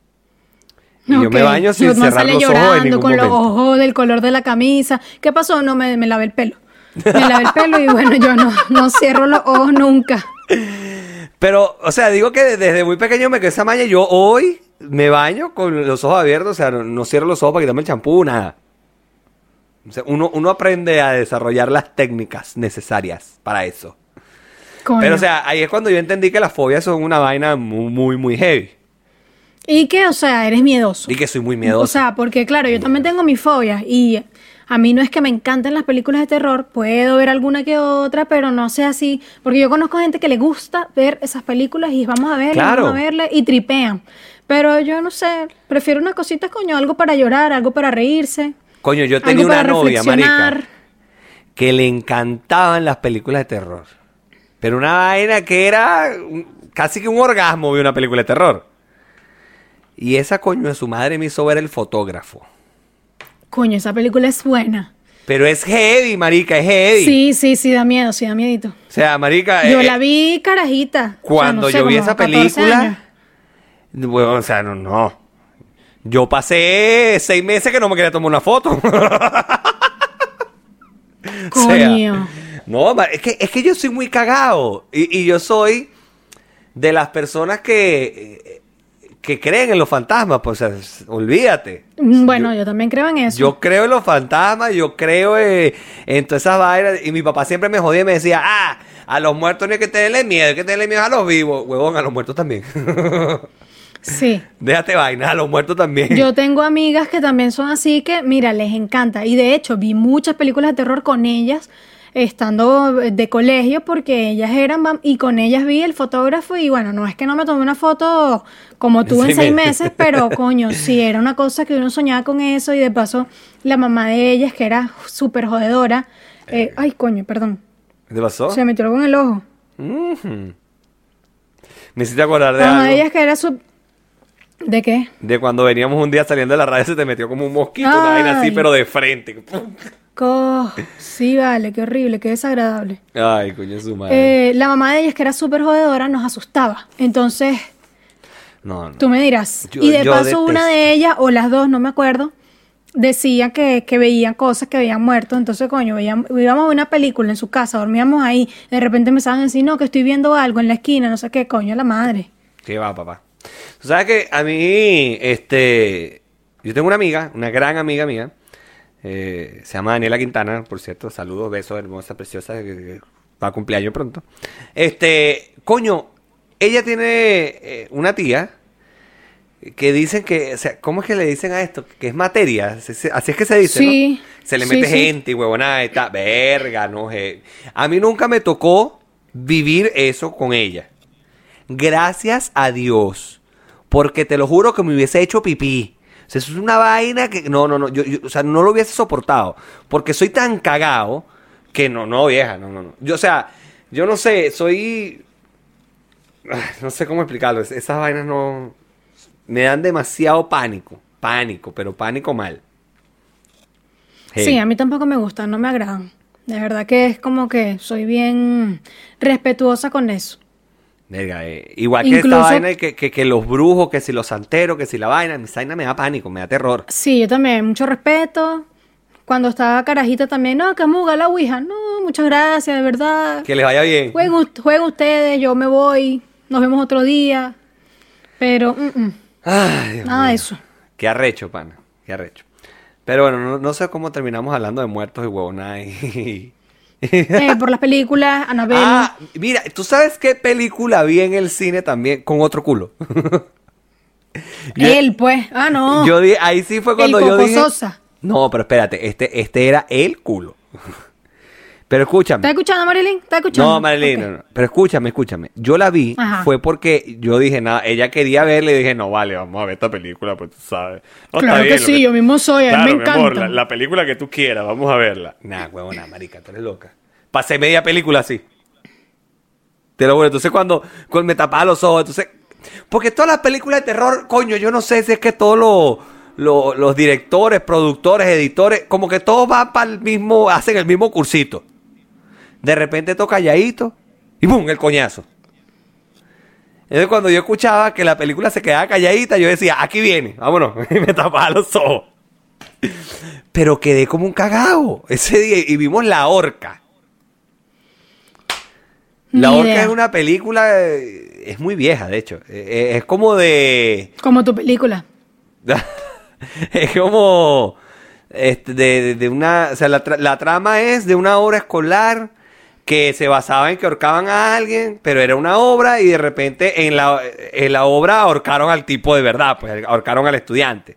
Y yo me baño sin Otman cerrar sale los ojos en llorando ningún con los ojos del color de la camisa. ¿Qué pasó? No, me, me lavé el pelo. Me lavé el pelo y bueno, yo no, no cierro los ojos nunca. Pero, o sea, digo que desde muy pequeño me quedó esa maña. Yo hoy me baño con los ojos abiertos, o sea, no, no cierro los ojos para quitarme el champú, nada. O sea, uno, uno aprende a desarrollar las técnicas necesarias para eso. Coño. Pero, o sea, ahí es cuando yo entendí que las fobias son una vaina muy, muy, muy heavy. y que, o sea, eres miedoso. Y que soy muy miedoso. O sea, porque claro, yo también tengo mis fobias y a mí no es que me encanten las películas de terror, puedo ver alguna que otra, pero no sé así, porque yo conozco gente que le gusta ver esas películas y vamos a verlas, Claro. vamos a verlas y tripean. Pero yo no sé, prefiero unas cositas, coño, algo para llorar, algo para reírse. Coño, yo tenía una novia, marica, que le encantaban las películas de terror. Pero una vaina que era casi que un orgasmo de una película de terror. Y esa coño de su madre me hizo ver el fotógrafo. Coño, esa película es buena. Pero es heavy, marica, es heavy. Sí, sí, sí, da miedo, sí, da miedito. O sea, marica, Yo eh, la vi carajita. o sea, cuando no sé, yo vi esa 14 película, bueno, o sea, no, no. Yo pasé seis meses que no me quería tomar una foto. O sea, Coño. no, es que, es que yo soy muy cagado. Y, y yo soy de las personas que, eh, que creen en los fantasmas. Pues, o sea, s- olvídate. Mm, Bueno, yo, también creo en eso. Yo creo en los fantasmas, yo creo eh, en todas esas vainas. Y mi papá siempre me jodía y me decía, ah, a los muertos no hay que tenerle miedo, hay que tenerle miedo a los vivos. Huevón, a los muertos también. Sí. Déjate vaina, a los muertos también. Yo tengo amigas que también son así que, mira, les encanta. Y de hecho, vi muchas películas de terror con ellas, estando de colegio, porque ellas eran, y con ellas vi el fotógrafo. Y bueno, no es que no me tomé una foto como tú en Sí, seis me- meses, pero coño, sí, era una cosa que uno soñaba con eso. Y de paso, la mamá de ellas, que era súper jodedora, eh, ay, coño, perdón, ¿Qué te pasó? se me metió algo en el ojo. Ujú. Me hiciste acordar de La mamá de ellas que era su... ¿De qué? De cuando veníamos un día saliendo de la radio se te metió como un mosquito, una vaina así, Ay. pero de frente. Sí, vale, qué horrible, qué desagradable. Ay, coño, su madre. Eh, la mamá de ellas, que era súper jodedora, nos asustaba. Entonces, no, no. tú me dirás. Yo- y de paso, una de ellas, o las dos, no me acuerdo, decían que, que veían cosas que veían muertos. Entonces, coño, veíamos, íbamos a una película en su casa, dormíamos ahí. De repente empezaban a decir, no, que estoy viendo algo en la esquina, no sé qué, coño, la madre. ¿Qué va, papá? Tú sabes que a mí, este, yo tengo una amiga, una gran amiga mía, Eh, se llama Daniela Quintana, por cierto. Saludos, besos, hermosa, preciosa, que, va a cumpleaños pronto. Este, coño, ella tiene eh, una tía que dicen que, o sea, ¿cómo es que le dicen a esto? Que es materia, así, es que se dice, Sí, ¿no? Se le sí, mete sí. gente y huevonada y tal, verga, no je- A mí nunca me tocó vivir eso con ella. Gracias a Dios, porque te lo juro que me hubiese hecho pipí. Eso es una vaina que, no, no, no, yo, o sea, no lo hubiese soportado, porque soy tan cagado que no, no, vieja, no, no, no. Yo, o sea, yo no sé, soy... No sé cómo explicarlo. es- Esas vainas no. Me dan demasiado pánico. Pánico, pero pánico mal. Sí, a mí tampoco me gustan, no me agradan. De verdad que es como que soy bien respetuosa con eso. Verga, eh, Igual que esta vaina, que, que, que los brujos, que si los santeros, que si la vaina. Mi vaina me da pánico, me da terror. Sí, yo también, mucho respeto. Cuando estaba carajita también, no, que vamos a jugar la Ouija. No, muchas gracias, de verdad. Que les vaya bien. Jueguen, ust- jueguen ustedes, yo me voy, nos vemos otro día. Pero, mm, mm, Ay, Dios nada de eso. Qué arrecho, pana. Qué arrecho. Pero bueno, no, no sé cómo terminamos hablando de muertos y huevonadas. y- Eh, por las películas, Anabel. Ah, mira, ¿tú sabes qué película vi en el cine también con otro culo? yo- Él, pues. Ah, no. Yo ahí sí fue cuando El yo dije. Sosa. No, pero espérate, este, este era el culo. Pero escúchame. ¿Estás escuchando, Marilyn? ¿Estás escuchando? No, Marilyn, no, no. Pero escúchame, escúchame. Yo la vi, Ajá. fue porque yo dije, nada, ella quería verla y dije, no, vale, vamos a ver esta película, pues tú sabes. No, Claro que lo sí, yo mismo soy, a mí Claro, me mi amor, encanta. la, la película que tú quieras, vamos a verla. Nah, huevona, marica, tú eres loca. Pasé media película así. Te lo juro, entonces cuando, cuando me tapaba los ojos, entonces... Porque todas las películas de terror, coño, yo no sé si es que todos los, los, los directores, productores, editores, como que todos van para el mismo, hacen el mismo cursito. De repente toca calladito y ¡bum! el coñazo. Entonces cuando yo escuchaba que la película se quedaba calladita, yo decía, aquí viene, vámonos. Y me tapaba los ojos. Pero quedé como un cagao ese día y vimos La Horca. La Ni Horca idea. es una película, eh, es muy vieja, de hecho. Eh, Es como de... Como tu película. es como este, de, de- de una, o sea, la, tra- la trama es de una obra escolar que se basaba en que ahorcaban a alguien, pero era una obra y de repente en la, en la obra ahorcaron al tipo de verdad, pues ahorcaron al estudiante.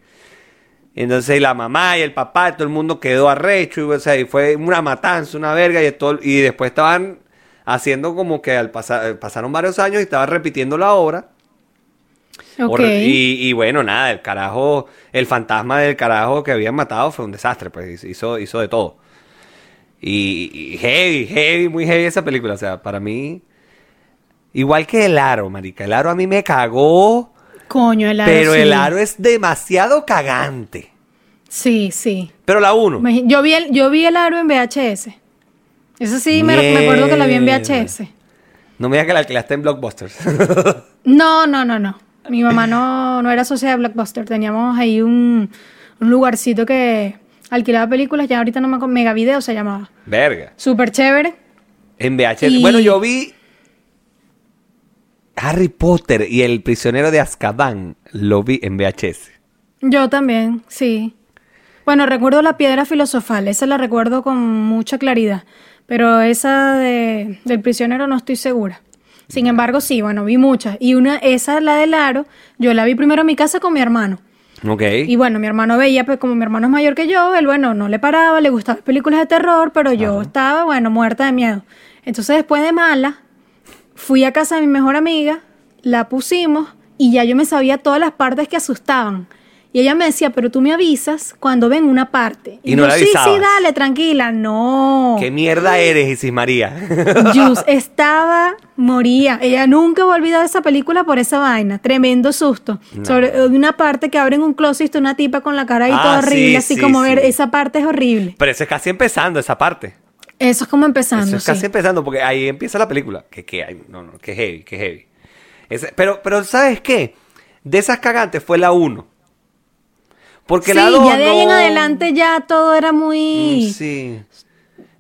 Entonces la mamá y el papá, todo el mundo quedó arrecho, y, o sea, y fue una matanza, una verga, y, todo, y después estaban haciendo como que al pasar, pasaron varios años y estaban repitiendo la obra. Y, y bueno, nada, el carajo, el fantasma del carajo que habían matado fue un desastre, pues hizo, hizo de todo. Y, y heavy, heavy, muy heavy esa película. O sea, para mí, igual que el aro, marica. El aro a mí me cagó, Coño, el aro. pero sí. el aro es demasiado cagante. Sí, sí. Pero la uno. Imagi- Yo vi, el, yo vi el aro en VHS. Eso sí, me, me acuerdo que la vi en VHS. No me digas que la alquilaste en Blockbusters. No, no, no, no. Mi mamá no, no era socia de Blockbuster. Teníamos ahí un, un lugarcito que alquilaba películas. Ya ahorita no me acuerdo. Mega Video se llamaba. Verga. Súper chévere. En VHS. Y- Bueno, yo vi Harry Potter y el prisionero de Azkaban. Lo vi en VHS. Yo también, sí. Bueno, recuerdo la piedra filosofal. Esa la recuerdo con mucha claridad. Pero esa de, del prisionero no estoy segura. Sin embargo, sí, bueno, vi muchas. Y una, esa, la del aro, yo la vi primero en mi casa con mi hermano. Ok. Y bueno, mi hermano veía, pues como mi hermano es mayor que yo, él, bueno, no le paraba, le gustaban las películas de terror, pero yo estaba, bueno, muerta de miedo. Entonces, después de mala, fui a casa de mi mejor amiga, la pusimos y ya yo me sabía todas las partes que asustaban. Y ella me decía, pero tú me avisas cuando ven una parte. Y no yo, le sí, sí, dale, tranquila. No. ¿Qué mierda eres, Isis María? Jus estaba, moría. Ella nunca va a olvidar esa película por esa vaina. Tremendo susto. No. Sobre eh, una parte que abren un closet y está una tipa con la cara ahí Ah, toda horrible, sí, así sí, como ver, esa parte es horrible. Pero eso es casi empezando, esa parte. Eso es como empezando. Eso es casi empezando, porque ahí empieza la película. Que, que hay, no, no, que heavy, que heavy. Ese- pero, pero, ¿sabes qué? De esas cagantes fue la 1. Porque Sí, la 2 ya de ahí en adelante ya todo era muy... Mm, Sí.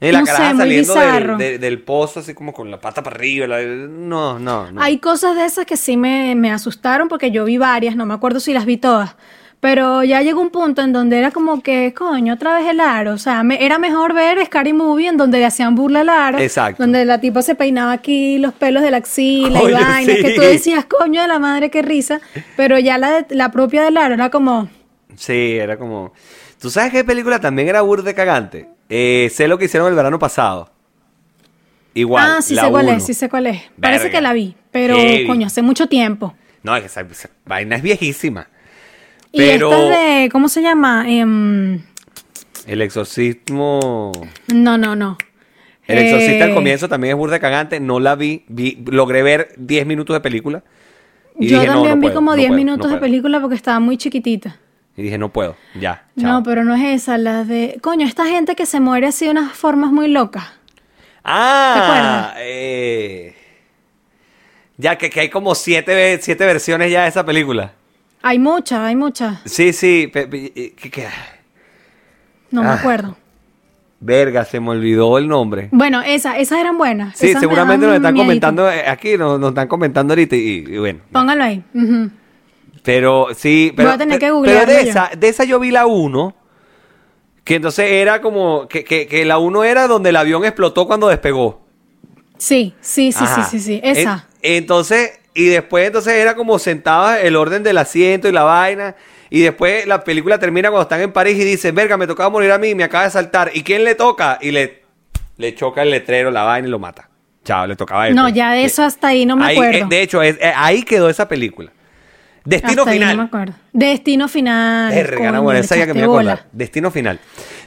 Y la No caraja sé, muy saliendo del, pozo, así como con la pata para arriba. la- no, no, no. Hay cosas de esas que sí me, me asustaron porque yo vi varias, no me acuerdo si las vi todas, Pero ya llegó un punto en donde era como que, coño, otra vez el aro. O sea, me- era mejor ver Scary Movie en donde le hacían burla al aro. Exacto. Donde la tipa se peinaba aquí los pelos de la axila y vaina. sí. Que tú decías, coño de la madre, qué risa. Pero ya la, la propia del aro era como, Sí, era como... ¿Tú sabes qué película también era burde cagante? Eh, sé lo que hicieron el verano pasado. Igual, ah, sí la sé cuál es, sí sé cuál es. Parece que la vi, pero Heavy. coño, hace mucho tiempo. No, esa, esa vaina es viejísima. Y Pero esta es de, ¿cómo se llama? Em, el exorcismo... no, no, no. El exorcista al Eh, comienzo también es burde cagante. No la vi, vi logré ver 10 minutos de película. Y Yo dije, también no vi puedo, como no 10 puedo, no minutos de puedo. película porque estaba muy chiquitita. Y dije, no puedo, ya. chao. No, pero no es esa, la de... Coño, esta gente que se muere así de unas formas muy locas. Ah, ¿Te acuerdas? eh, ya que, que hay como siete, siete versiones ya de esa película. Hay muchas, hay muchas. Sí, sí. que- No me Ah. acuerdo. verga, se me olvidó el nombre. Bueno, esa, esas eran buenas. Sí, Esas me seguramente nos están miedito. comentando eh, aquí, nos, nos están comentando ahorita y, y bueno. Póngalo ahí. Ujú. Pero sí, pero, Voy a tener que pero- googlearlo pero de yo. esa, de esa yo vi la 1, que entonces era como, que, que, que la 1 era donde el avión explotó cuando despegó. Sí, sí, sí, Ajá. sí, sí, sí. Esa. En- entonces, y después entonces era como sentado el orden del asiento y la vaina. Y después la película termina cuando están en París y dice, verga, me tocaba morir a mí, me acaba de saltar. ¿Y quién le toca? Y le, le choca el letrero, la vaina y lo mata. Chao, le tocaba a él. No, pues. ya de eso hasta ahí no me Ahí, acuerdo. eh, de hecho, es- eh, ahí quedó esa película. Destino Hasta final. no me acuerdo. Destino final. Verga, no, bueno, esa ya que me echaste voy a acordar. bola. Destino final.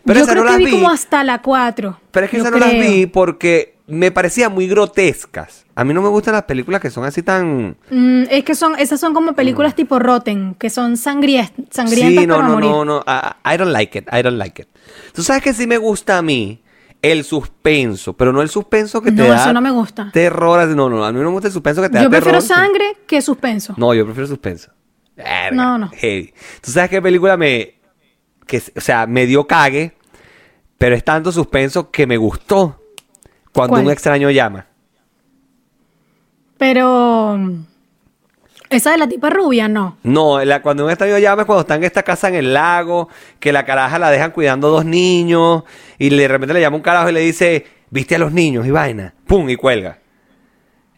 Pero Yo esa creo no que las vi, como hasta la 4. Pero es que esas no las vi porque me parecían muy grotescas. A mí no me gustan las películas que son así tan... Mm, es que son, esas son como películas tipo Rotten, que son sangrientas Mm. Sí, no, para no, morir. no, no. I, I don't like it. I don't like it. Tú sabes que sí me gusta a mí el suspenso, pero no el suspenso que te No, da eso no me gusta. terror. No, no, a mí no me gusta el suspenso que te Yo da prefiero terror. sangre que suspenso. No, yo prefiero suspenso. Verga, No, no. heavy. ¿Tú sabes qué película me... Que, o sea, me dio cague, pero es tanto suspenso que me gustó cuando ¿Cuál? un extraño llama. Pero esa de la tipa rubia, no. No, la- cuando un extraño llama es cuando están en esta casa en el lago, que la caraja la dejan cuidando dos niños, y de repente le llama un carajo y le dice, viste a los niños y vaina, pum, y cuelga.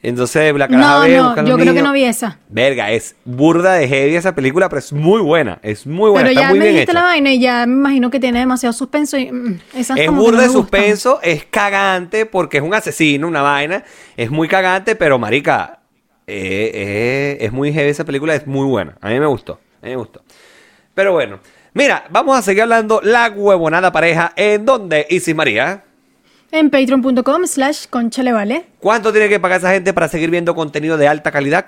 Entonces la caraja No, ve, no, busca a los yo creo que no vi esa. Verga, es burda de heavy esa película, pero es muy buena, es muy buena, Pero está ya muy me bien dijiste hecha. la vaina y ya me imagino que tiene demasiado suspenso y mm, esas Es como burda no de gustan. suspenso, es cagante porque es un asesino, una vaina. Es muy cagante, pero marica, eh, eh, es muy heavy esa película, es muy buena. A mí me gustó, a mí me gustó. Pero bueno, mira, vamos a seguir hablando la huevonada pareja. ¿En dónde, Isis María? En patreon.com slash conchale vale. ¿Cuánto tiene que pagar esa gente para seguir viendo contenido de alta calidad?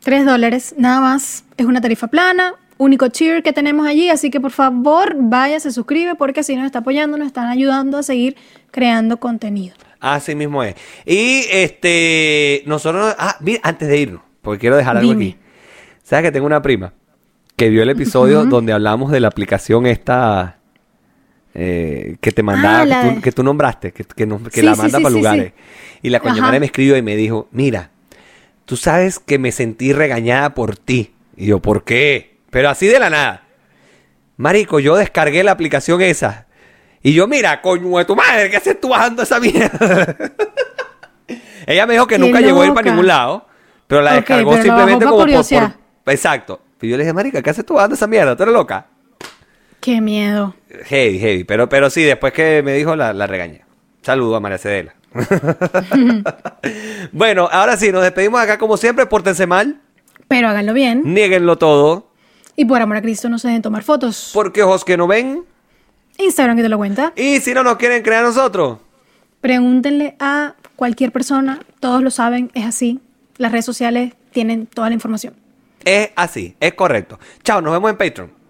Tres dólares, nada más. Es una tarifa plana, único cheer que tenemos allí, así que por favor vaya, se suscribe porque así nos está apoyando, nos están ayudando a seguir creando contenido. Así mismo es. Y este, nosotros, ah, mira, antes de irnos, porque quiero dejar algo Dime. aquí. ¿Sabes que tengo una prima que vio el episodio donde hablamos de la aplicación esta eh, que te mandaba, Ah, que, tú, de- que tú nombraste, que, que, nos- que Sí, la manda sí, para sí, lugares? Y la coña Ajá. madre me escribió y me dijo, mira, tú sabes que me sentí regañada por ti. Y yo, ¿por qué? Pero así de la nada. Marico, yo descargué la aplicación esa. Y yo, mira, coño de tu madre, ¿qué haces tú bajando esa mierda? Ella me dijo que Qué nunca llegó a ir para ningún lado, pero la descargó pero simplemente como por, Exacto. Y yo le dije, marica, ¿qué haces tú bajando esa mierda? ¿Tú eres loca? Qué miedo. Heavy, heavy. Pero, pero sí, después que me dijo, la, la regañé. Saludo a María Cedela. bueno, ahora sí, nos despedimos acá como siempre. Pórtense mal, Pero háganlo bien. nieguenlo todo, Y por amor a Cristo no se dejen tomar fotos. porque ojos que no ven. Instagram que te lo cuenta. Y si no nos quieren creer a nosotros, Pregúntenle a cualquier persona. Todos lo saben, es así. Las redes sociales tienen toda la información. es así, es correcto. Chao, nos vemos en Patreon.